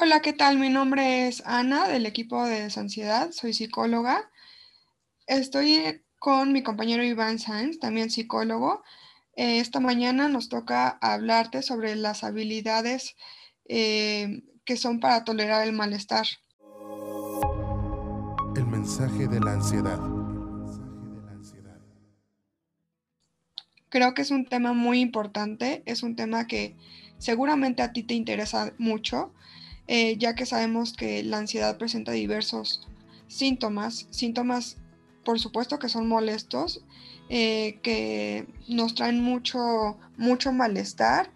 Hola, ¿qué tal? Mi nombre es Ana del equipo de Desansiedad, soy psicóloga. Estoy con mi compañero Iván Sáenz, también psicólogo. Eh, esta mañana nos toca hablarte sobre las habilidades eh, que son para tolerar el malestar. El mensaje de la ansiedad. Creo que es un tema muy importante, es un tema que seguramente a ti te interesa mucho eh, ya que sabemos que la ansiedad presenta diversos síntomas, síntomas por supuesto que son molestos, eh, que nos traen mucho, mucho malestar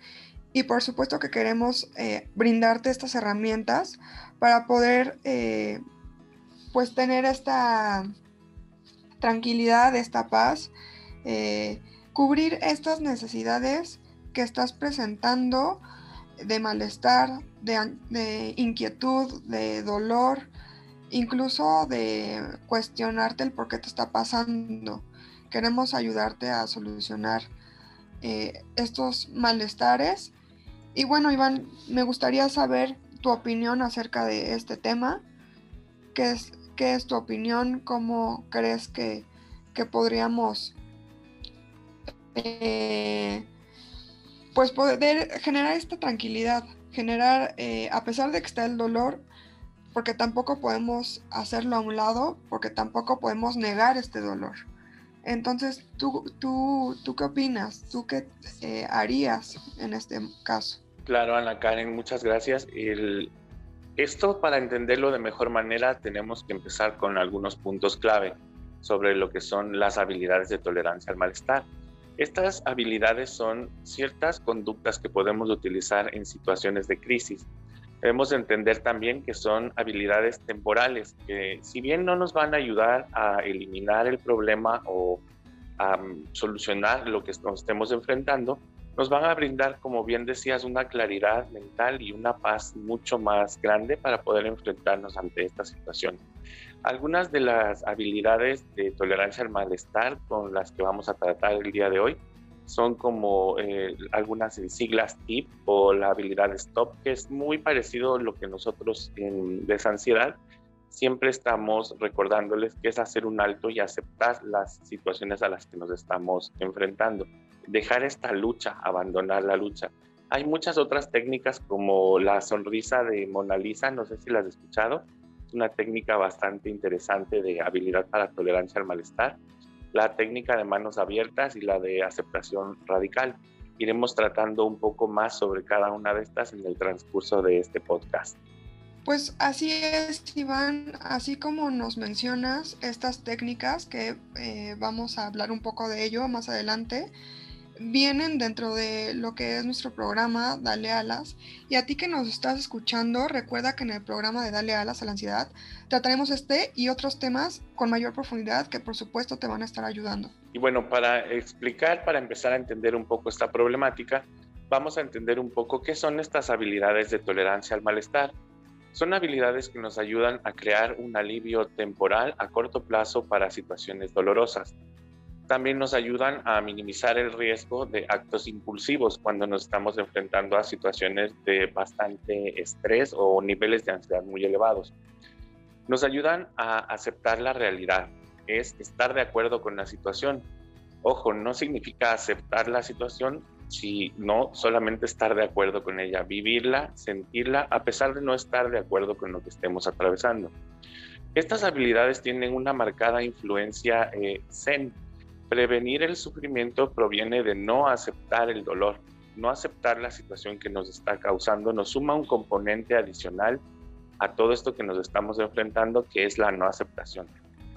y por supuesto que queremos eh, brindarte estas herramientas para poder pues tener esta tranquilidad, esta paz, cubrir estas necesidades que estás presentando de malestar, de, inquietud, de dolor, incluso de cuestionarte el por qué te está pasando. Queremos ayudarte a solucionar eh, estos malestares. Y bueno, Iván, me gustaría saber tu opinión acerca de este tema. ¿Qué es, qué es tu opinión? ¿Cómo crees que, podríamos eh, pues poder generar esta tranquilidad, generar, eh, a pesar de que está el dolor, porque tampoco podemos hacerlo a un lado, porque tampoco podemos negar este dolor. Entonces, ¿tú, tú, tú qué opinas? ¿Tú qué eh, harías en este caso? Claro, Ana Karen, muchas gracias. El, esto, para entenderlo de mejor manera, tenemos que empezar con algunos puntos clave sobre lo que son las habilidades de tolerancia al malestar. Estas habilidades son ciertas conductas que podemos utilizar en situaciones de crisis. Debemos entender también que son habilidades temporales, que si bien no nos van a ayudar a eliminar el problema o a mm, solucionar lo que nos estemos enfrentando, nos van a brindar, como bien decías, una claridad mental y una paz mucho más grande para poder enfrentarnos ante esta situación. Algunas de las habilidades de tolerancia al malestar con las que vamos a tratar el día de hoy son como eh, algunas siglas TIP o la habilidad STOP, que es muy parecido a lo que nosotros en desansiedad siempre estamos recordándoles que es hacer un alto y aceptar las situaciones a las que nos estamos enfrentando. Dejar esta lucha, abandonar la lucha. Hay muchas otras técnicas como la sonrisa de Mona Lisa, no sé si las has escuchado, una técnica bastante interesante de habilidad para tolerancia al malestar, la técnica de manos abiertas y la de aceptación radical. Iremos tratando un poco más sobre cada una de estas en el transcurso de este podcast. Pues así es, Iván, así como nos mencionas estas técnicas, que eh, vamos a hablar un poco de ello más adelante, vienen dentro de lo que es nuestro programa Dale Alas. Y a ti que nos estás escuchando, recuerda que en el programa de Dale Alas a la ansiedad trataremos este y otros temas con mayor profundidad que por supuesto te van a estar ayudando. Y bueno, para explicar, para empezar a entender un poco esta problemática, vamos a entender un poco qué son estas habilidades de tolerancia al malestar. Son habilidades que nos ayudan a crear un alivio temporal a corto plazo para situaciones dolorosas también nos ayudan a minimizar el riesgo de actos impulsivos cuando nos estamos enfrentando a situaciones de bastante estrés o niveles de ansiedad muy elevados. Nos ayudan a aceptar la realidad, es estar de acuerdo con la situación. Ojo, no significa aceptar la situación, sino solamente estar de acuerdo con ella, vivirla, sentirla, a pesar de no estar de acuerdo con lo que estemos atravesando. Estas habilidades tienen una marcada influencia eh, zen Prevenir el sufrimiento proviene de no aceptar el dolor, no aceptar la situación que nos está causando, nos suma un componente adicional a todo esto que nos estamos enfrentando, que es la no aceptación.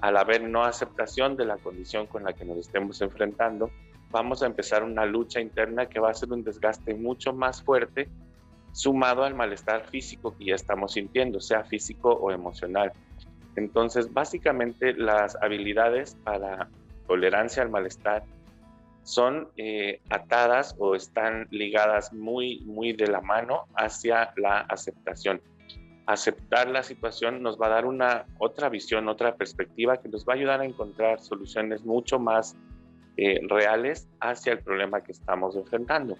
Al haber no aceptación de la condición con la que nos estemos enfrentando, vamos a empezar una lucha interna que va a ser un desgaste mucho más fuerte, sumado al malestar físico que ya estamos sintiendo, sea físico o emocional. Entonces, básicamente las habilidades para tolerancia al malestar son eh, atadas o están ligadas muy, muy de la mano hacia la aceptación. Aceptar la situación nos va a dar una otra visión, otra perspectiva que nos va a ayudar a encontrar soluciones mucho más eh, reales hacia el problema que estamos enfrentando.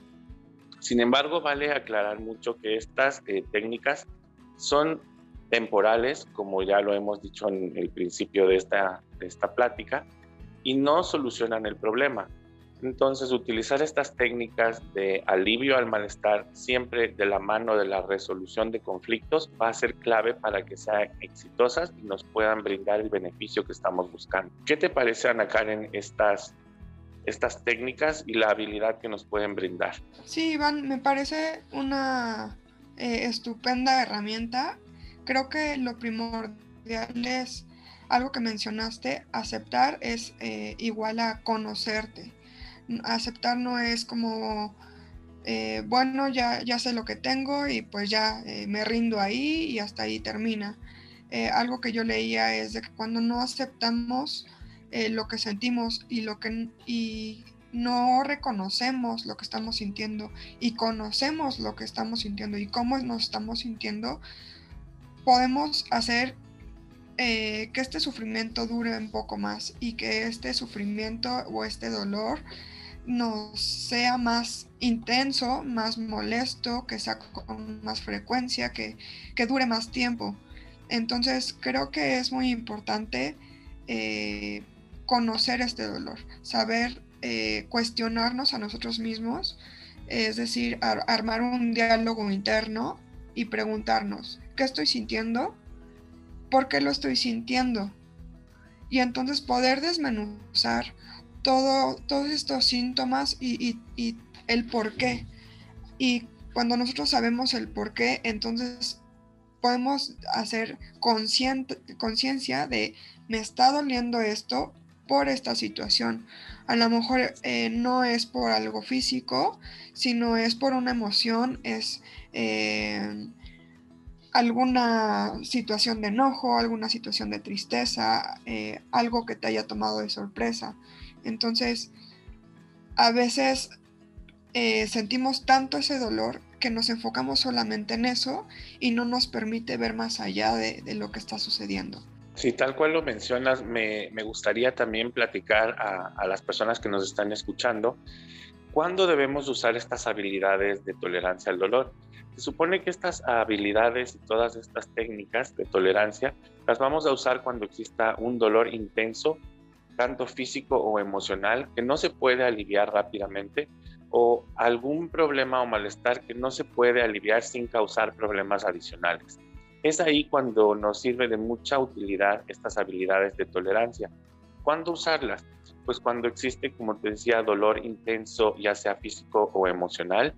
Sin embargo, vale aclarar mucho que estas eh, técnicas son temporales, como ya lo hemos dicho en el principio de esta, de esta plática, y no solucionan el problema. Entonces, utilizar estas técnicas de alivio al malestar siempre de la mano de la resolución de conflictos va a ser clave para que sean exitosas y nos puedan brindar el beneficio que estamos buscando. ¿Qué te parece, Ana Karen, estas, estas técnicas y la habilidad que nos pueden brindar? Sí, Iván, me parece una eh, estupenda herramienta. Creo que lo primordial es algo que mencionaste, aceptar es eh, igual a conocerte aceptar no es como, eh, bueno, ya, ya sé lo que tengo y pues ya eh, me rindo ahí y hasta ahí termina. Algo que yo leía es de que cuando no aceptamos lo que sentimos y lo que y no reconocemos lo que estamos sintiendo y conocemos lo que estamos sintiendo y cómo nos estamos sintiendo, podemos hacer que este sufrimiento dure un poco más y que este sufrimiento o este dolor nos sea más intenso, más molesto, que sea con más frecuencia, que, dure más tiempo. Entonces creo que es muy importante eh, conocer este dolor, saber eh, cuestionarnos a nosotros mismos, es decir, armar un diálogo interno y preguntarnos, ¿qué estoy sintiendo? ¿Por qué lo estoy sintiendo? Y entonces poder desmenuzar todos estos síntomas y, el por qué. Y cuando nosotros sabemos el por qué, entonces podemos hacer conciencia de me está doliendo esto por esta situación. A lo mejor eh, no es por algo físico, sino es por una emoción, es eh, alguna situación de enojo, alguna situación de tristeza, eh, algo que te haya tomado de sorpresa. Entonces, a veces eh, sentimos tanto ese dolor que nos enfocamos solamente en eso y no nos permite ver más allá de, lo que está sucediendo. Sí, tal cual lo mencionas, me, gustaría también platicar a, a, las personas que nos están escuchando cuándo debemos usar estas habilidades de tolerancia al dolor. Se supone que estas habilidades y todas estas técnicas de tolerancia las vamos a usar cuando exista un dolor intenso tanto físico o emocional, que no se puede aliviar rápidamente, o algún problema o malestar que no se puede aliviar sin causar problemas adicionales. Es ahí cuando nos sirve de mucha utilidad estas habilidades de tolerancia. ¿Cuándo usarlas? Pues cuando existe, como te decía, dolor intenso, ya sea físico o emocional.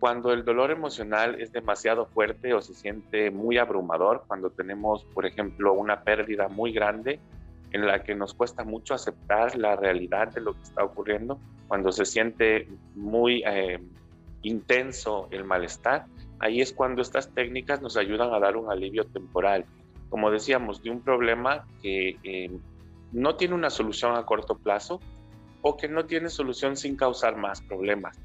Cuando el dolor emocional es demasiado fuerte o se siente muy abrumador, cuando tenemos, por ejemplo, una pérdida muy grande en la que nos cuesta mucho aceptar la realidad de lo que está ocurriendo, cuando se siente muy eh, intenso el malestar, ahí es cuando estas técnicas nos ayudan a dar un alivio temporal, como decíamos, de un problema que eh, no tiene una solución a corto plazo o que no tiene solución sin causar más problemas.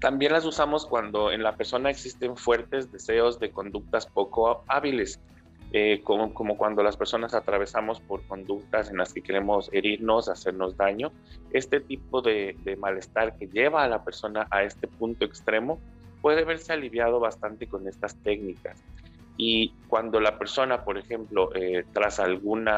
También las usamos cuando en la persona existen fuertes deseos de conductas poco hábiles, eh, como, cuando las personas atravesamos por conductas en las que queremos herirnos, hacernos daño. Este tipo de, malestar que lleva a la persona a este punto extremo puede verse aliviado bastante con estas técnicas. Y cuando la persona, por ejemplo, eh, tras algún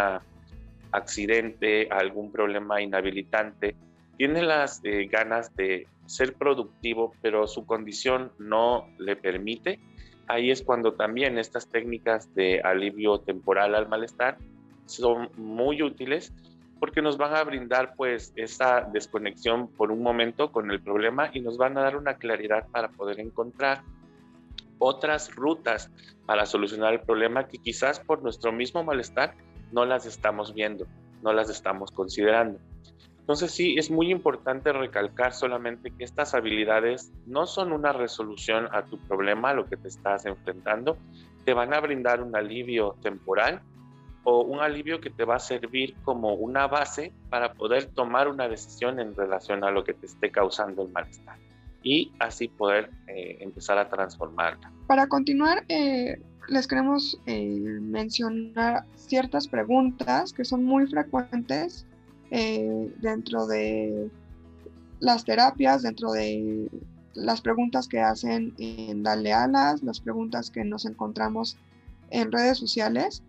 accidente, algún problema inhabilitante, tiene las eh, ganas de ser productivo, pero su condición no le permite, ahí es cuando también estas técnicas de alivio temporal al malestar son muy útiles porque nos van a brindar pues esa desconexión por un momento con el problema y nos van a dar una claridad para poder encontrar otras rutas para solucionar el problema que quizás por nuestro mismo malestar no las estamos viendo, no las estamos considerando. Entonces sí, es muy importante recalcar solamente que estas habilidades no son una resolución a tu problema, a lo que te estás enfrentando, te van a brindar un alivio temporal o un alivio que te va a servir como una base para poder tomar una decisión en relación a lo que te esté causando el malestar y así poder eh, empezar a transformarla. Para continuar, eh, les queremos eh, mencionar ciertas preguntas que son muy frecuentes eh, dentro de las terapias, dentro de las preguntas que hacen en Dale Alas, las preguntas que nos encontramos en redes sociales.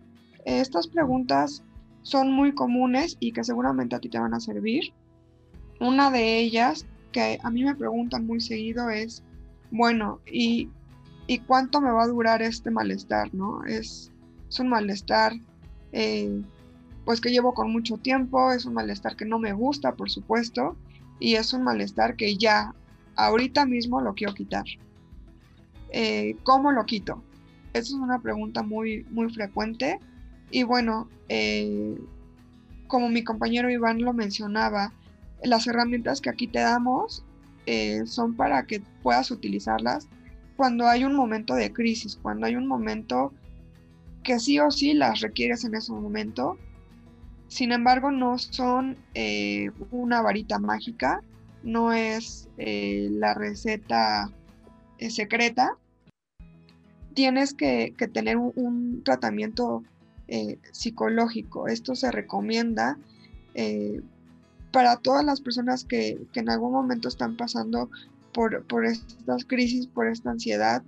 Estas preguntas son muy comunes y que seguramente a ti te van a servir. Una de ellas que a mí me preguntan muy seguido es, bueno, ¿y, cuánto me va a durar este malestar? ¿no? Es, un malestar eh, pues que llevo con mucho tiempo, es un malestar que no me gusta, por supuesto, y es un malestar que ya ahorita mismo lo quiero quitar. Eh, ¿Cómo lo quito? Esa es una pregunta muy, muy frecuente. Y bueno, eh, como mi compañero Iván lo mencionaba, las herramientas que aquí te damos eh, son para que puedas utilizarlas cuando hay un momento de crisis, cuando hay un momento que sí o sí las requieres en ese momento. Sin embargo, no son eh, una varita mágica, no es eh, la receta secreta. Tienes que, tener un, tratamiento psicológico. Esto se recomienda para todas las personas que, en algún momento están pasando por, por estas crisis, por esta ansiedad,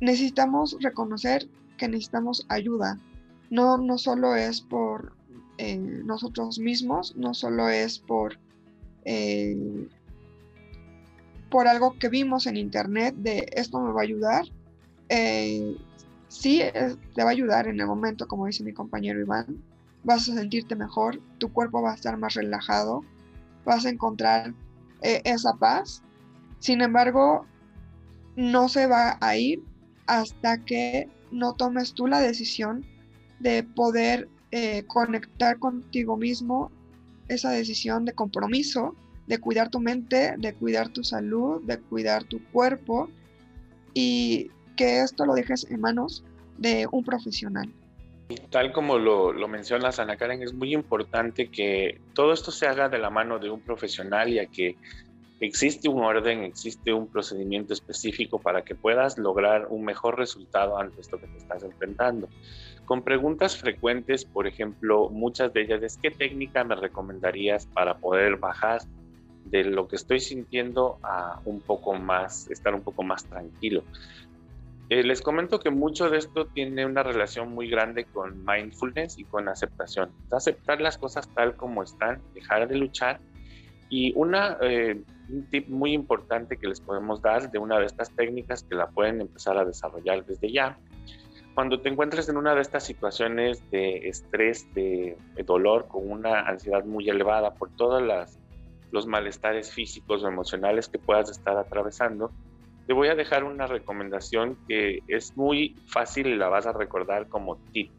necesitamos reconocer que necesitamos ayuda. No, no solo es por eh, nosotros mismos, no solo es por, eh, por algo que vimos en internet de esto me va a ayudar. Eh, sí, te va a ayudar en el momento, como dice mi compañero Iván, vas a sentirte mejor, tu cuerpo va a estar más relajado, vas a encontrar eh, esa paz. Sin embargo, no se va a ir hasta que no tomes tú la decisión de poder eh, conectar contigo mismo, esa decisión de compromiso, de cuidar tu mente, de cuidar tu salud, de cuidar tu cuerpo y que esto lo dejes en manos de un profesional. Tal como lo, lo mencionas, Ana Karen, es muy importante que todo esto se haga de la mano de un profesional, ya que existe un orden, existe un procedimiento específico para que puedas lograr un mejor resultado ante esto que te estás enfrentando. Con preguntas frecuentes, por ejemplo, muchas de ellas es ¿qué técnica me recomendarías para poder bajar de lo que estoy sintiendo a un poco más, estar un poco más tranquilo? Eh, les comento que mucho de esto tiene una relación muy grande con mindfulness y con aceptación. Aceptar las cosas tal como están, dejar de luchar. Y una, eh, un tip muy importante que les podemos dar de una de estas técnicas que la pueden empezar a desarrollar desde ya. Cuando te encuentres en una de estas situaciones de estrés, de, dolor, con una ansiedad muy elevada por todos los malestares físicos o emocionales que puedas estar atravesando, te voy a dejar una recomendación que es muy fácil y la vas a recordar como tip.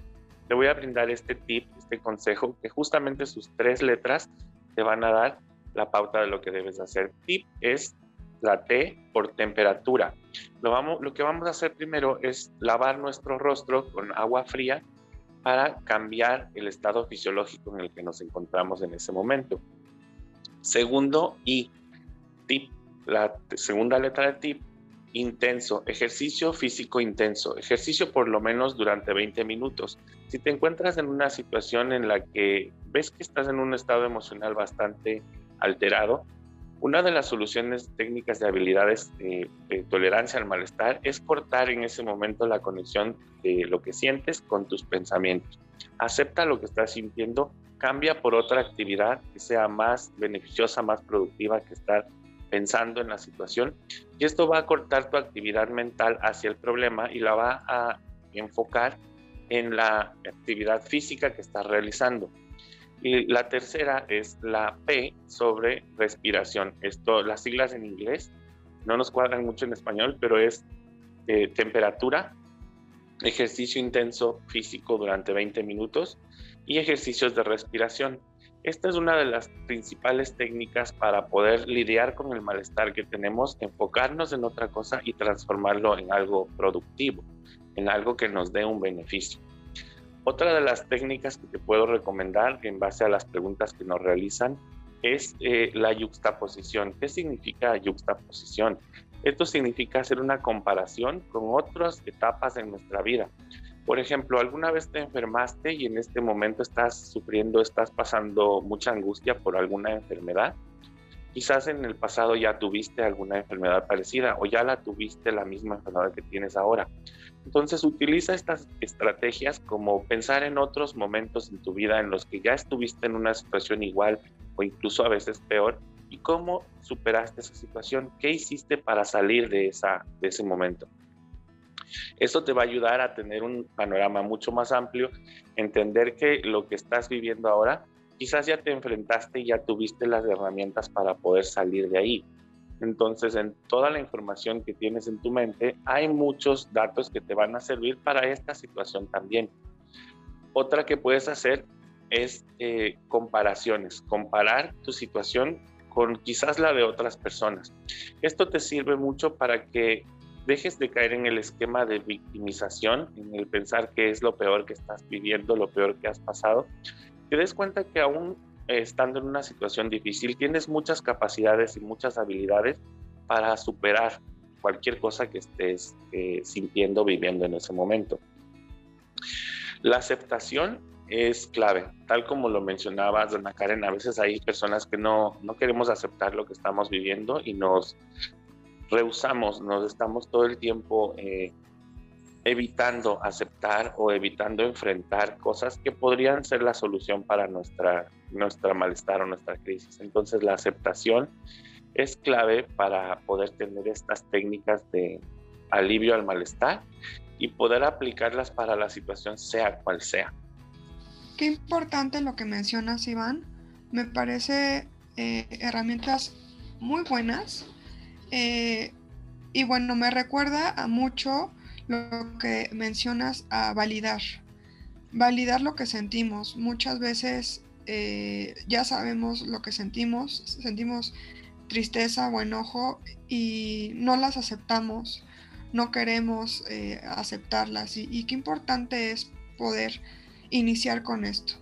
Te voy a brindar este tip, este consejo, que justamente sus tres letras te van a dar la pauta de lo que debes hacer. Tip es la T por temperatura. Lo, vamos, lo que vamos a hacer primero es lavar nuestro rostro con agua fría para cambiar el estado fisiológico en el que nos encontramos en ese momento. Segundo, y tip, la segunda letra de tip intenso, ejercicio físico intenso, ejercicio por lo menos durante 20 minutos. Si te encuentras en una situación en la que ves que estás en un estado emocional bastante alterado, una de las soluciones técnicas de habilidades de, tolerancia al malestar es cortar en ese momento la conexión de lo que sientes con tus pensamientos. Acepta lo que estás sintiendo, cambia por otra actividad que sea más beneficiosa, más productiva que estar pensando en la situación y esto va a cortar tu actividad mental hacia el problema y la va a enfocar en la actividad física que estás realizando. Y la tercera es la P sobre respiración. Esto, las siglas en inglés no nos cuadran mucho en español, pero es eh, temperatura, ejercicio intenso físico durante 20 minutos y ejercicios de respiración. Esta es una de las principales técnicas para poder lidiar con el malestar que tenemos, enfocarnos en otra cosa y transformarlo en algo productivo, en algo que nos dé un beneficio. Otra de las técnicas que te puedo recomendar en base a las preguntas que nos realizan es eh, la yuxtaposición. ¿Qué significa yuxtaposición? Esto significa hacer una comparación con otras etapas en nuestra vida. Por ejemplo, ¿alguna vez te enfermaste y en este momento estás sufriendo, estás pasando mucha angustia por alguna enfermedad? Quizás en el pasado ya tuviste alguna enfermedad parecida o ya la tuviste la misma enfermedad que tienes ahora. Entonces utiliza estas estrategias como pensar en otros momentos en tu vida en los que ya estuviste en una situación igual o incluso a veces peor y cómo superaste esa situación, qué hiciste para salir de, esa, de ese momento. Eso te va a ayudar a tener un panorama mucho más amplio, entender que lo que estás viviendo ahora, quizás ya te enfrentaste y ya tuviste las herramientas para poder salir de ahí. Entonces, en toda la información que tienes en tu mente, hay muchos datos que te van a servir para esta situación también. Otra que puedes hacer es eh, comparaciones, comparar tu situación con quizás la de otras personas. Esto te sirve mucho para que dejes de caer en el esquema de victimización, en el pensar que es lo peor que estás viviendo, lo peor que has pasado. Te des cuenta que aún estando en una situación difícil, tienes muchas capacidades y muchas habilidades para superar cualquier cosa que estés eh, sintiendo, viviendo en ese momento. La aceptación es clave, tal como lo mencionabas, Ana Karen, a veces hay personas que no, no queremos aceptar lo que estamos viviendo y nos rehusamos, nos estamos todo el tiempo eh, evitando aceptar o evitando enfrentar cosas que podrían ser la solución para nuestra, nuestra malestar o nuestra crisis. Entonces la aceptación es clave para poder tener estas técnicas de alivio al malestar y poder aplicarlas para la situación sea cual sea. Qué importante lo que mencionas, Iván. Me parece eh, herramientas muy buenas. Eh, y bueno, me recuerda a mucho lo que mencionas a validar. Validar lo que sentimos. Muchas veces eh, ya sabemos lo que sentimos, sentimos tristeza o enojo y no las aceptamos, no queremos eh, aceptarlas. Y, qué importante es poder iniciar con esto,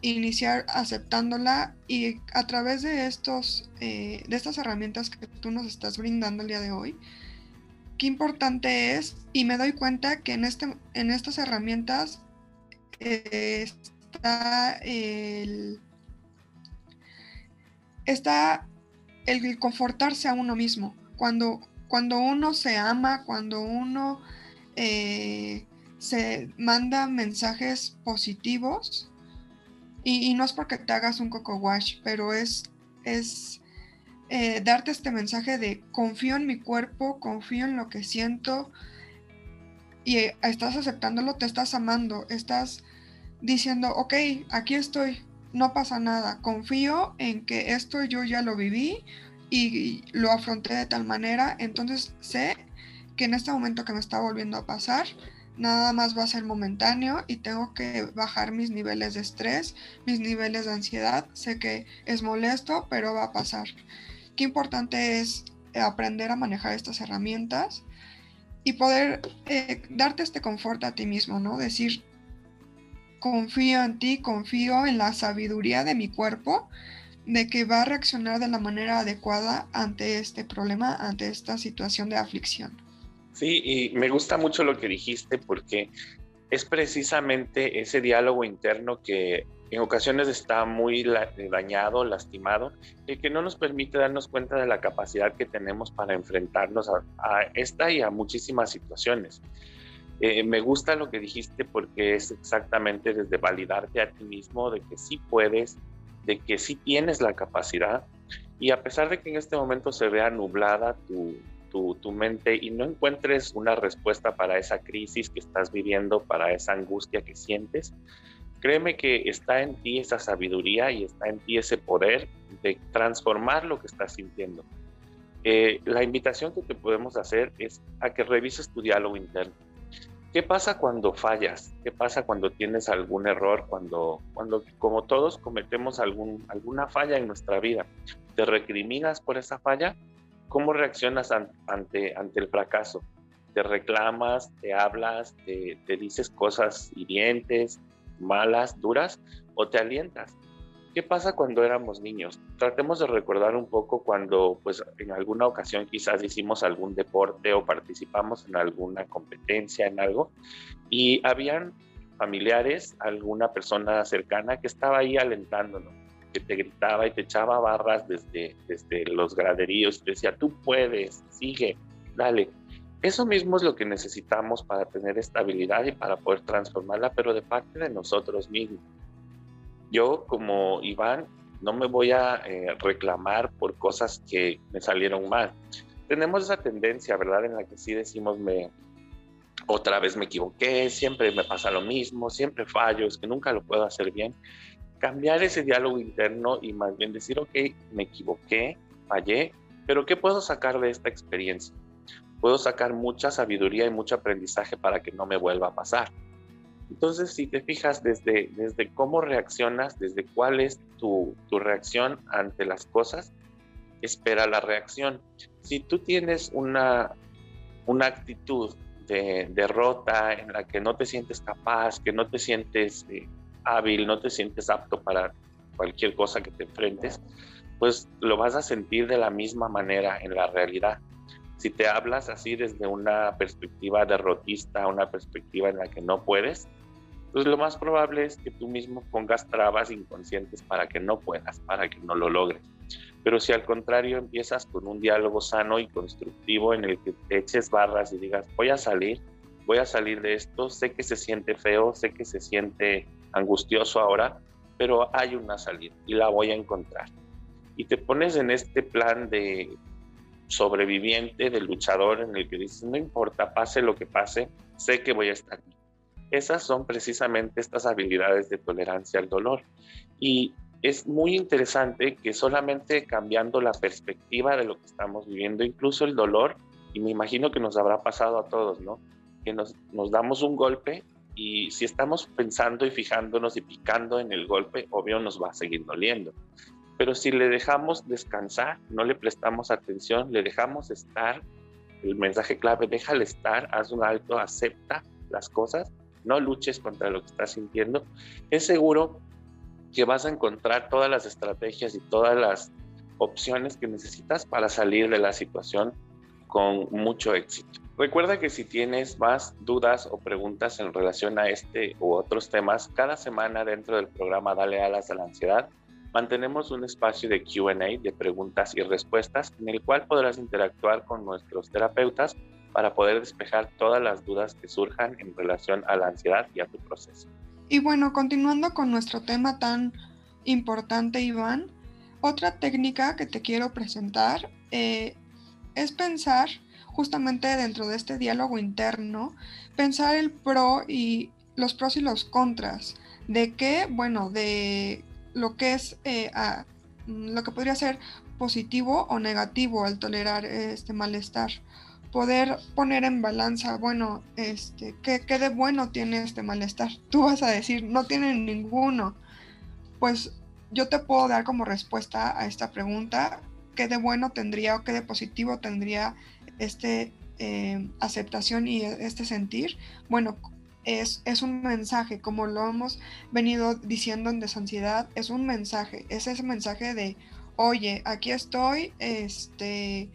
iniciar aceptándola y a través de estos, eh, de estas herramientas que tú nos estás brindando el día de hoy, qué importante es y me doy cuenta que en, este, en estas herramientas eh, está el, está el confortarse a uno mismo. Cuando, cuando uno se ama, cuando uno eh, se manda mensajes positivos, y, y, no es porque te hagas un coco wash, pero es, es eh, darte este mensaje de confío en mi cuerpo, confío en lo que siento. Y eh, estás aceptándolo, te estás amando, estás diciendo, ok, aquí estoy, no pasa nada, confío en que esto yo ya lo viví y lo afronté de tal manera, entonces sé que en este momento que me está volviendo a pasar, nada más va a ser momentáneo y tengo que bajar mis niveles de estrés, mis niveles de ansiedad. Sé que es molesto, pero va a pasar qué importante es eh, aprender a manejar estas herramientas y poder eh, darte este confort a ti mismo, ¿no? Decir, confío en ti, confío en la sabiduría de mi cuerpo, de que va a reaccionar de la manera adecuada ante este problema, ante esta situación de aflicción. Sí, y me gusta mucho lo que dijiste porque es precisamente ese diálogo interno que en ocasiones está muy eh, dañado, lastimado, y que no nos permite darnos cuenta de la capacidad que tenemos para enfrentarnos a, esta y a muchísimas situaciones. Eh, me gusta lo que dijiste porque es exactamente desde validarte a ti mismo de que sí puedes, de que sí tienes la capacidad, y a pesar de que en este momento se vea nublada tu, tu, tu, mente y no encuentres una respuesta para esa crisis que estás viviendo, para esa angustia que sientes, Créeme que está en ti esa sabiduría y está en ti ese poder de transformar lo que estás sintiendo. Eh, la invitación que te podemos hacer es a que revises tu diálogo interno. ¿Qué pasa cuando fallas? ¿Qué pasa cuando tienes algún error? Cuando, cuando como todos cometemos algún, alguna falla en nuestra vida, ¿te recriminas por esa falla? ¿Cómo reaccionas ante, ante el fracaso? ¿Te reclamas? ¿Te hablas? Te, te dices cosas hirientes? Malas, duras, o te alientas. ¿Qué pasa cuando éramos niños? Tratemos de recordar un poco cuando, pues, en alguna ocasión quizás hicimos algún deporte o participamos en alguna competencia, en algo, y habían familiares, alguna persona cercana que estaba ahí alentándonos. que te gritaba y te echaba barras desde, desde los graderíos, te decía, tú puedes, sigue, dale. Eso mismo es lo que necesitamos para tener estabilidad y para poder transformarla, pero de parte de nosotros mismos. Yo como Iván no me voy a eh, reclamar por cosas que me salieron mal. Tenemos esa tendencia, ¿verdad? En la que sí decimos, me, otra vez me equivoqué, siempre me pasa lo mismo, siempre fallo, es que nunca lo puedo hacer bien. Cambiar ese diálogo interno y más bien decir, ok, me equivoqué, fallé, pero ¿qué puedo sacar de esta experiencia? Puedo sacar mucha sabiduría y mucho aprendizaje para que no me vuelva a pasar. Entonces, si te fijas desde, desde cómo reaccionas, desde cuál es tu, tu reacción ante las cosas, espera la reacción. Si tú tienes una, una actitud de derrota en la que no te sientes capaz, que no te sientes eh, hábil, no te sientes apto para cualquier cosa que te enfrentes, pues lo vas a sentir de la misma manera en la realidad. Si te hablas así desde una perspectiva derrotista, una perspectiva en la que no puedes, pues lo más probable es que tú mismo pongas trabas inconscientes para que no puedas, para que no lo logres. Pero si al contrario empiezas con un diálogo sano y constructivo en el que te eches barras y digas, voy a salir, voy a salir de esto, sé que se siente feo, sé que se siente angustioso ahora, pero hay una salida y la voy a encontrar. Y te pones en este plan de sobreviviente, de luchador, en el que dices, no importa, pase lo que pase, sé que voy a estar aquí esas son precisamente estas habilidades de tolerancia al dolor. Y es muy interesante que solamente cambiando la perspectiva de lo que estamos viviendo, incluso el dolor, y me imagino que nos habrá pasado a todos, ¿no? Que nos, nos damos un golpe y si estamos pensando y fijándonos y picando en el golpe, obvio nos va a seguir doliendo. Pero si le dejamos descansar, no le prestamos atención, le dejamos estar, el mensaje clave, déjale estar, haz un alto, acepta las cosas, no luches contra lo que estás sintiendo, es seguro que vas a encontrar todas las estrategias y todas las opciones que necesitas para salir de la situación con mucho éxito. Recuerda que si tienes más dudas o preguntas en relación a este u otros temas, cada semana dentro del programa Dale alas a la ansiedad, mantenemos un espacio de QA, de preguntas y respuestas, en el cual podrás interactuar con nuestros terapeutas para poder despejar todas las dudas que surjan en relación a la ansiedad y a tu proceso. Y bueno, continuando con nuestro tema tan importante, Iván, otra técnica que te quiero presentar eh, es pensar justamente dentro de este diálogo interno, pensar el pro y los pros y los contras de qué, bueno, de lo que es eh, lo que podría ser positivo o negativo al tolerar este malestar poder poner en balanza, bueno, este, ¿qué, ¿qué, de bueno tiene este malestar? Tú vas a decir, no tiene ninguno. Pues yo te puedo dar como respuesta a esta pregunta, ¿qué de bueno tendría o qué de positivo tendría este eh, aceptación y este sentir? Bueno, es, es, un mensaje, como lo hemos venido diciendo en Desansiedad, es un mensaje, es ese mensaje de, oye, aquí estoy, este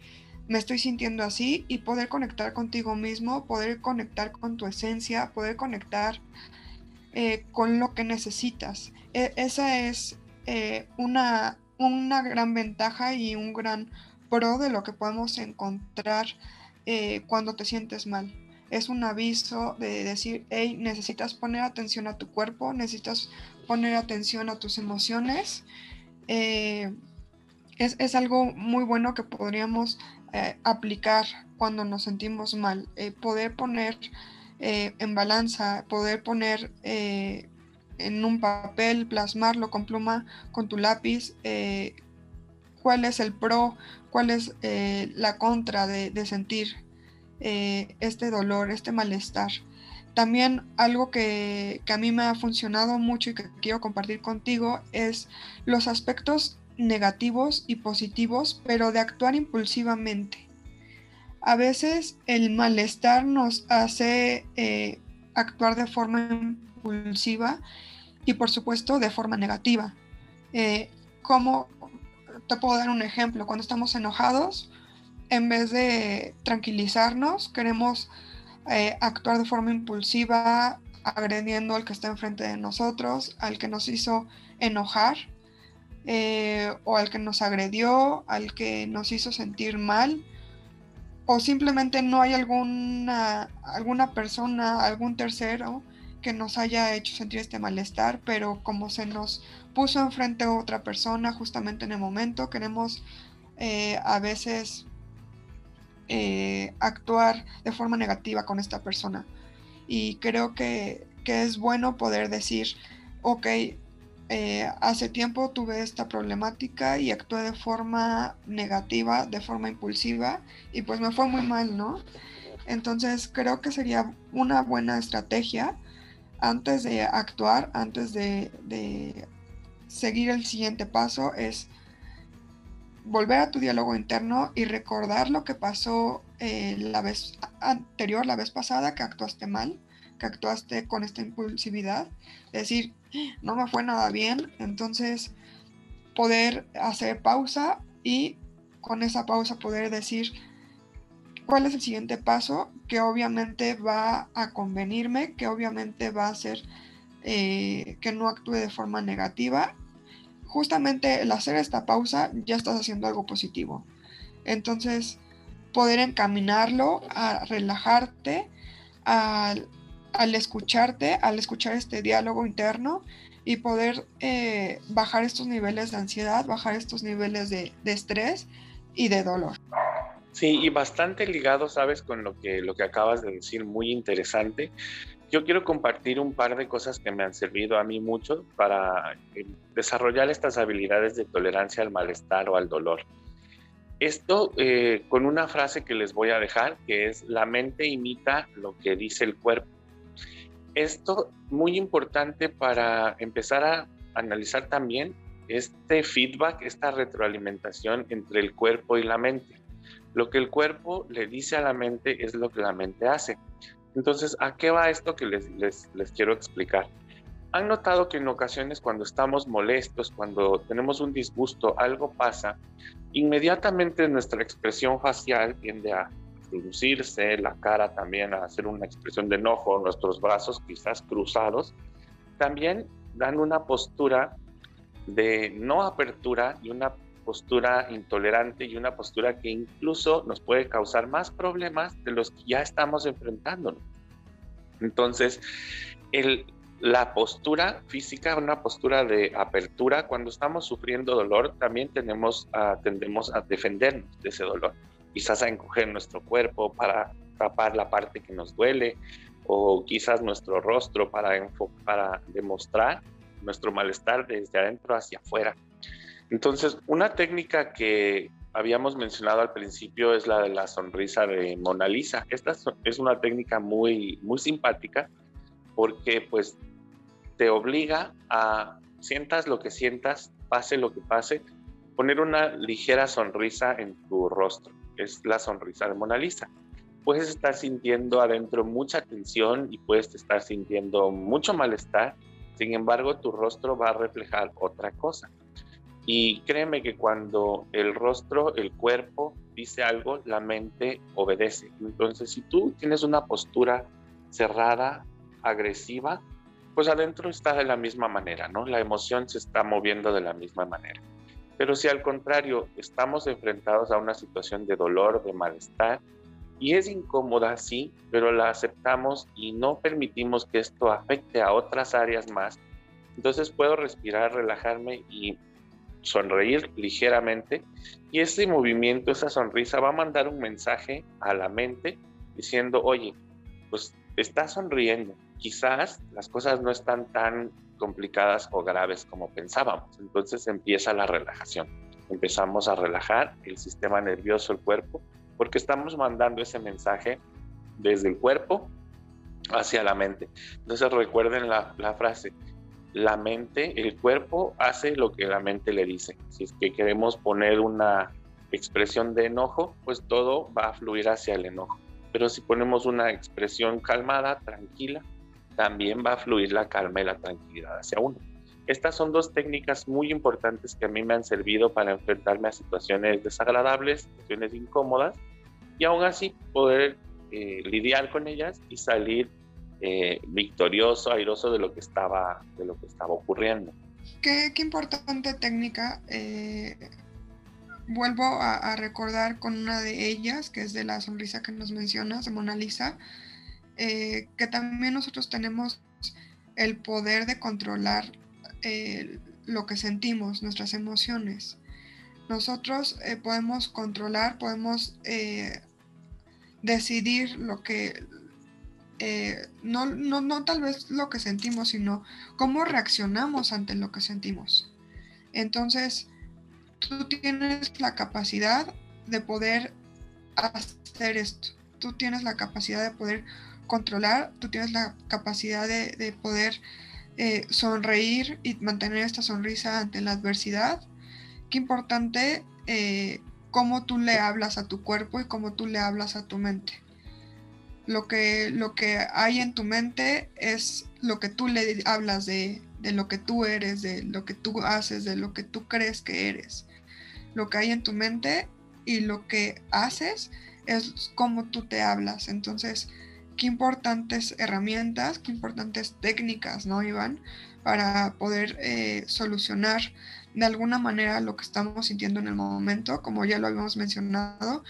me estoy sintiendo así y poder conectar contigo mismo, poder conectar con tu esencia, poder conectar eh, con lo que necesitas. E, esa es eh, una, una, gran ventaja y un gran pro de lo que podemos encontrar eh, cuando te sientes mal. Es un aviso de decir, hey, necesitas poner atención a tu cuerpo, necesitas poner atención a tus emociones. Es, es, algo muy bueno que podríamos eh, aplicar cuando nos sentimos mal, eh, poder poner eh, en balanza, poder poner en un papel, plasmarlo con pluma, con tu lápiz, cuál es el pro, cuál es la contra de sentir este dolor, este malestar. También algo que, que, a mí me ha funcionado mucho y que quiero compartir contigo es los aspectos negativos y positivos, pero de actuar impulsivamente. A veces el malestar nos hace eh, actuar de forma impulsiva y por supuesto de forma negativa. Eh, como te puedo dar un ejemplo, cuando estamos enojados, en vez de tranquilizarnos, queremos eh, actuar de forma impulsiva, agrediendo al que está enfrente de nosotros, al que nos hizo enojar eh, o al que nos agredió, al que nos hizo sentir mal, o simplemente no hay alguna, alguna persona, algún tercero que nos haya hecho sentir este malestar, pero como se nos puso enfrente a otra persona justamente en el momento, queremos eh, a veces eh, actuar de forma negativa con esta persona. Y creo que, que es bueno poder decir, ok, eh, hace tiempo tuve esta problemática y actué de forma negativa, de forma impulsiva y pues me fue muy mal, ¿no? Entonces creo que sería una buena estrategia antes de actuar, antes de, seguir el siguiente paso, es volver a tu diálogo interno y recordar lo que pasó eh, la vez anterior, la vez pasada, que actuaste mal, que actuaste con esta impulsividad. Decir, no me fue nada bien, entonces poder hacer pausa y con esa pausa poder decir cuál es el siguiente paso que obviamente va a convenirme, que obviamente va a hacer eh, que no actúe de forma negativa. Justamente el hacer esta pausa ya estás haciendo algo positivo. Entonces, poder encaminarlo a relajarte, al al escucharte, al escuchar este diálogo interno y poder eh, bajar estos niveles de ansiedad, bajar estos niveles de, estrés y de dolor. Sí, y bastante ligado, sabes, con lo que, lo que acabas de decir, muy interesante. Yo quiero compartir un par de cosas que me han servido a mí mucho para eh, desarrollar estas habilidades de tolerancia al malestar o al dolor. Esto eh, con una frase que les voy a dejar, que es, la mente imita lo que dice el cuerpo. Esto muy importante para empezar a analizar también este feedback, esta retroalimentación entre el cuerpo y la mente. Lo que el cuerpo le dice a la mente es lo que la mente hace. Entonces, ¿a qué va esto que les, les, les quiero explicar? ¿Han notado que en ocasiones cuando estamos molestos, cuando tenemos un disgusto, algo pasa, inmediatamente nuestra expresión facial tiende a producirse, la cara también a hacer una expresión de enojo, nuestros brazos quizás cruzados, también dan una postura de no apertura y una postura intolerante y una postura que incluso nos puede causar más problemas de los que ya estamos enfrentándonos. Entonces, la postura física, una postura de apertura, cuando estamos sufriendo dolor, también tenemos, tendemos a defendernos de ese dolor quizás a encoger nuestro cuerpo para tapar la parte que nos duele o quizás nuestro rostro para demostrar nuestro malestar desde adentro hacia afuera. Entonces, una técnica que habíamos mencionado al principio es la de la sonrisa de Mona Lisa. Esta es una técnica muy, muy simpática porque pues te obliga a sientas lo que sientas, pase lo que pase, poner una ligera sonrisa en tu rostro es la sonrisa de Mona Lisa. Puedes estar sintiendo adentro mucha tensión y puedes estar sintiendo mucho malestar, sin embargo tu rostro va a reflejar otra cosa. Y créeme que cuando el rostro, el cuerpo dice algo, la mente obedece. Entonces, si tú tienes una postura cerrada, agresiva, pues adentro está de la misma manera, ¿no? La emoción se está moviendo de la misma manera. Pero si al contrario estamos enfrentados a una situación de dolor, de malestar, y es incómoda, sí, pero la aceptamos y no permitimos que esto afecte a otras áreas más, entonces puedo respirar, relajarme y sonreír ligeramente. Y ese movimiento, esa sonrisa va a mandar un mensaje a la mente diciendo, oye, pues estás sonriendo. Quizás las cosas no están tan complicadas o graves como pensábamos. Entonces empieza la relajación. Empezamos a relajar el sistema nervioso, el cuerpo, porque estamos mandando ese mensaje desde el cuerpo hacia la mente. Entonces recuerden la, la frase, la mente, el cuerpo hace lo que la mente le dice. Si es que queremos poner una expresión de enojo, pues todo va a fluir hacia el enojo. Pero si ponemos una expresión calmada, tranquila, también va a fluir la calma y la tranquilidad hacia uno. Estas son dos técnicas muy importantes que a mí me han servido para enfrentarme a situaciones desagradables, situaciones incómodas, y aún así poder eh, lidiar con ellas y salir eh, victorioso, airoso de lo que estaba, de lo que estaba ocurriendo. qué, importante técnica. Eh, vuelvo a, recordar con una de ellas, que es de la sonrisa que nos mencionas, de Mona Lisa, eh, que también nosotros tenemos el poder de controlar lo que sentimos, nuestras emociones. Nosotros podemos controlar, podemos decidir lo que, eh, no, no, no tal vez lo que sentimos, sino cómo reaccionamos ante lo que sentimos. Entonces, tú tienes la capacidad de poder hacer esto. Tú tienes la capacidad de poder controlar, tú tienes la capacidad de, poder eh, sonreír y mantener esta sonrisa ante la adversidad. Qué importante eh, cómo tú le hablas a tu cuerpo y cómo tú le hablas a tu mente. Lo que, lo que hay en tu mente es lo que tú le hablas de, de lo que tú eres, de lo que tú haces, de lo que tú crees que eres. Lo que hay en tu mente y lo que haces es cómo tú te hablas. Entonces, qué importantes herramientas, qué importantes técnicas, ¿no, Iván? Para poder eh, solucionar de alguna manera lo que estamos sintiendo en el momento, como ya lo habíamos mencionado,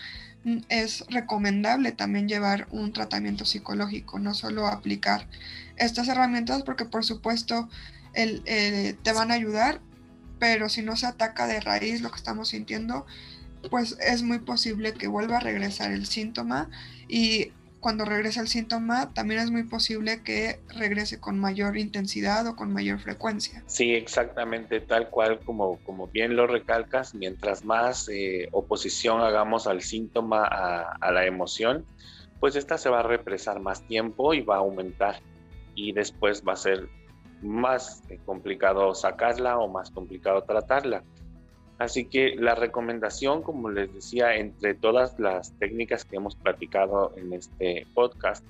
es recomendable también llevar un tratamiento psicológico, no solo aplicar estas herramientas, porque por supuesto eh, te van a ayudar, pero si no se ataca de raíz lo que estamos sintiendo, pues es muy posible que vuelva a regresar el síntoma y cuando regresa el síntoma, también es muy posible que regrese con mayor intensidad o con mayor frecuencia. Sí, exactamente, tal cual como, como bien lo recalcas, mientras más eh, oposición hagamos al síntoma, a, la emoción, pues esta se va a represar más tiempo y va a aumentar y después va a ser más eh, complicado sacarla o más complicado tratarla. Así que la recomendación, como les decía, entre todas las técnicas que hemos platicado en este podcast,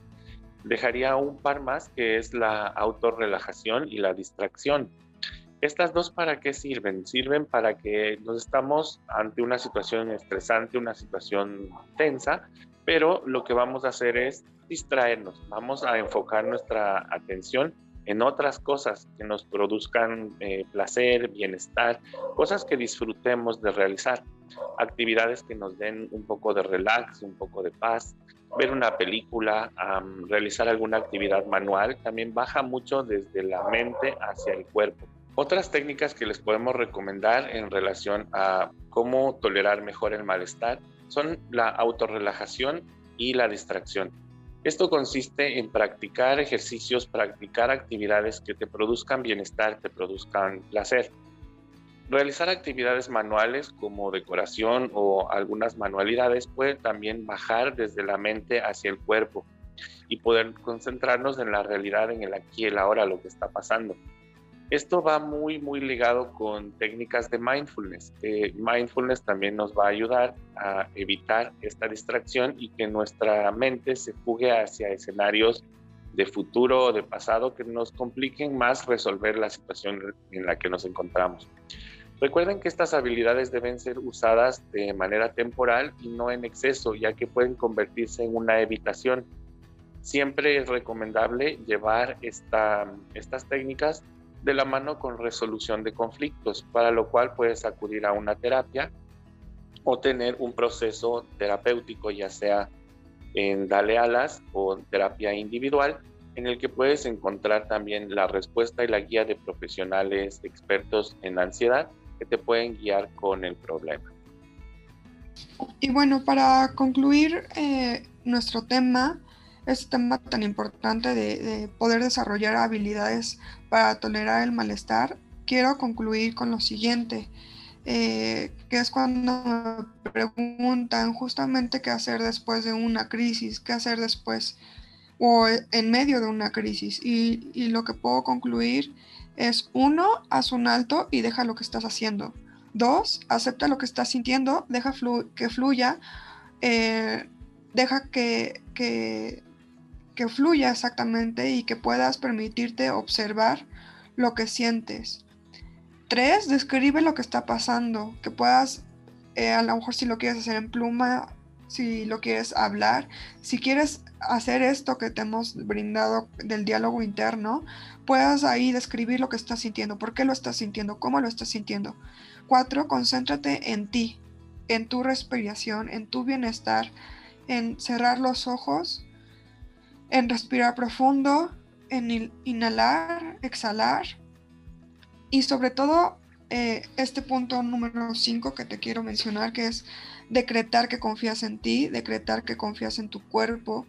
dejaría un par más que es la autorrelajación y la distracción. Estas dos para qué sirven? Sirven para que nos estamos ante una situación estresante, una situación tensa, pero lo que vamos a hacer es distraernos, vamos a enfocar nuestra atención en otras cosas que nos produzcan eh, placer, bienestar, cosas que disfrutemos de realizar, actividades que nos den un poco de relax, un poco de paz, ver una película, realizar alguna actividad manual, también baja mucho desde la mente hacia el cuerpo. Otras técnicas que les podemos recomendar en relación a cómo tolerar mejor el malestar son la autorrelajación y la distracción. Esto consiste en practicar ejercicios, practicar actividades que te produzcan bienestar, te produzcan placer. Realizar actividades manuales como decoración o algunas manualidades puede también bajar desde la mente hacia el cuerpo y poder concentrarnos en la realidad, en el aquí y el ahora, lo que está pasando. Esto va muy, muy ligado con técnicas de mindfulness. mindfulness también nos va a ayudar a evitar esta distracción y que nuestra mente se fugue hacia escenarios de futuro o de pasado que nos compliquen más resolver la situación en la que nos encontramos. Recuerden que estas habilidades deben ser usadas de manera temporal y no en exceso, ya que pueden convertirse en una evitación. Siempre es recomendable llevar estas técnicas de la mano con resolución de conflictos, para lo cual puedes acudir a una terapia o tener un proceso terapéutico, ya sea en Dale Alas o terapia individual, en el que puedes encontrar también la respuesta y la guía de profesionales expertos en ansiedad que te pueden guiar con el problema. Y bueno, para concluir eh, nuestro tema, este tema tan importante de, poder desarrollar habilidades para tolerar el malestar, quiero concluir con lo siguiente, eh, que es cuando me preguntan justamente qué hacer después de una crisis, qué hacer después o en medio de una crisis. Y, lo que puedo concluir es, uno, haz un alto y deja lo que estás haciendo. Dos, acepta lo que estás sintiendo, deja que fluya, eh, deja que, que, que fluya exactamente y que puedas permitirte observar lo que sientes. Tres, describe lo que está pasando, que puedas, eh, a lo mejor si lo quieres hacer en pluma, si lo quieres hablar, si quieres hacer esto que te hemos brindado del diálogo interno, puedas ahí describir lo que estás sintiendo, por qué lo estás sintiendo, cómo lo estás sintiendo. Cuatro, concéntrate en ti, en tu respiración, en tu bienestar, en cerrar los ojos, en respirar profundo, en inhalar, exhalar. Y sobre todo eh, este punto número 5 que te quiero mencionar, que es decretar que confías en ti, decretar que confías en tu cuerpo,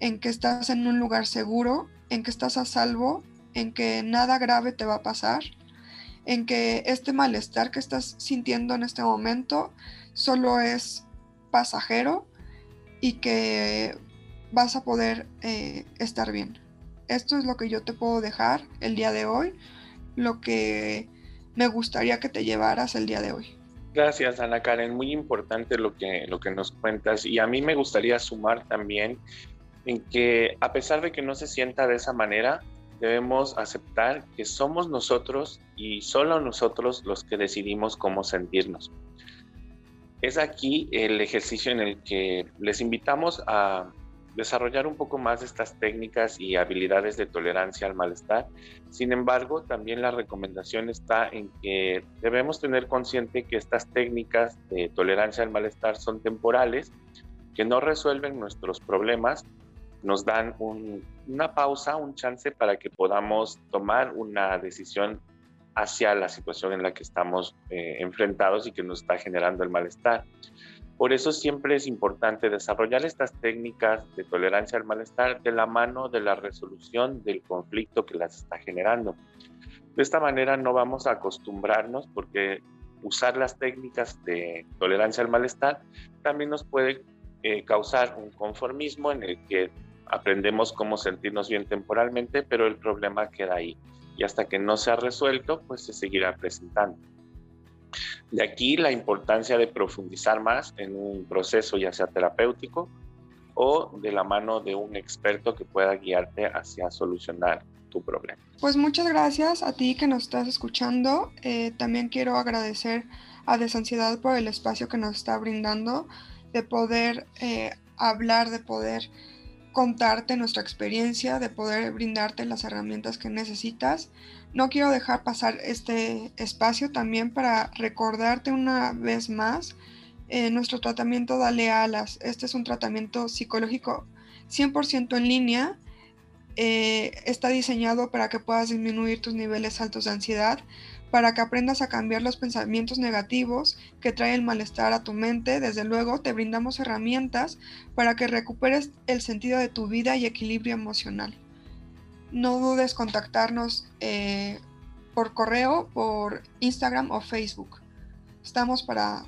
en que estás en un lugar seguro, en que estás a salvo, en que nada grave te va a pasar, en que este malestar que estás sintiendo en este momento solo es pasajero y que vas a poder eh, estar bien. Esto es lo que yo te puedo dejar el día de hoy, lo que me gustaría que te llevaras el día de hoy. Gracias, Ana Karen. Muy importante lo que, lo que nos cuentas. Y a mí me gustaría sumar también en que a pesar de que no se sienta de esa manera, debemos aceptar que somos nosotros y solo nosotros los que decidimos cómo sentirnos. Es aquí el ejercicio en el que les invitamos a desarrollar un poco más estas técnicas y habilidades de tolerancia al malestar. Sin embargo, también la recomendación está en que debemos tener consciente que estas técnicas de tolerancia al malestar son temporales, que no resuelven nuestros problemas, nos dan una pausa, un chance para que podamos tomar una decisión hacia la situación en la que estamos eh, enfrentados y que nos está generando el malestar. Por eso siempre es importante desarrollar estas técnicas de tolerancia al malestar de la mano de la resolución del conflicto que las está generando. De esta manera no vamos a acostumbrarnos porque usar las técnicas de tolerancia al malestar también nos puede eh, causar un conformismo en el que aprendemos cómo sentirnos bien temporalmente, pero el problema queda ahí. Y hasta que no se ha resuelto, pues se seguirá presentando. De aquí la importancia de profundizar más en un proceso ya sea terapéutico o de la mano de un experto que pueda guiarte hacia solucionar tu problema. Pues muchas gracias a ti que nos estás escuchando. Eh, también quiero agradecer a Desansiedad por el espacio que nos está brindando, de poder eh, hablar, de poder contarte nuestra experiencia, de poder brindarte las herramientas que necesitas no quiero dejar pasar este espacio también para recordarte una vez más eh, nuestro tratamiento Dale Alas. Este es un tratamiento psicológico 100% en línea. Eh, está diseñado para que puedas disminuir tus niveles altos de ansiedad, para que aprendas a cambiar los pensamientos negativos que trae el malestar a tu mente. Desde luego, te brindamos herramientas para que recuperes el sentido de tu vida y equilibrio emocional no dudes contactarnos eh, por correo, por Instagram o Facebook. Estamos para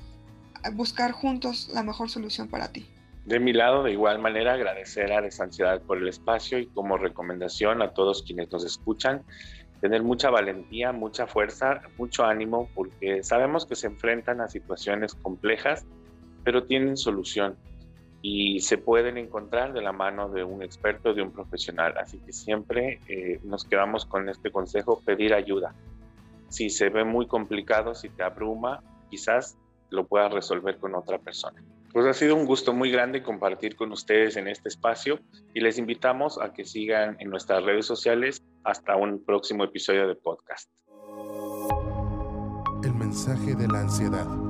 buscar juntos la mejor solución para ti. De mi lado, de igual manera, agradecer a Desansiedad por el espacio y como recomendación a todos quienes nos escuchan, tener mucha valentía, mucha fuerza, mucho ánimo, porque sabemos que se enfrentan a situaciones complejas, pero tienen solución y se pueden encontrar de la mano de un experto, de un profesional. Así que siempre eh, nos quedamos con este consejo, pedir ayuda. Si se ve muy complicado, si te abruma, quizás lo puedas resolver con otra persona. Pues ha sido un gusto muy grande compartir con ustedes en este espacio y les invitamos a que sigan en nuestras redes sociales hasta un próximo episodio de podcast. El mensaje de la ansiedad.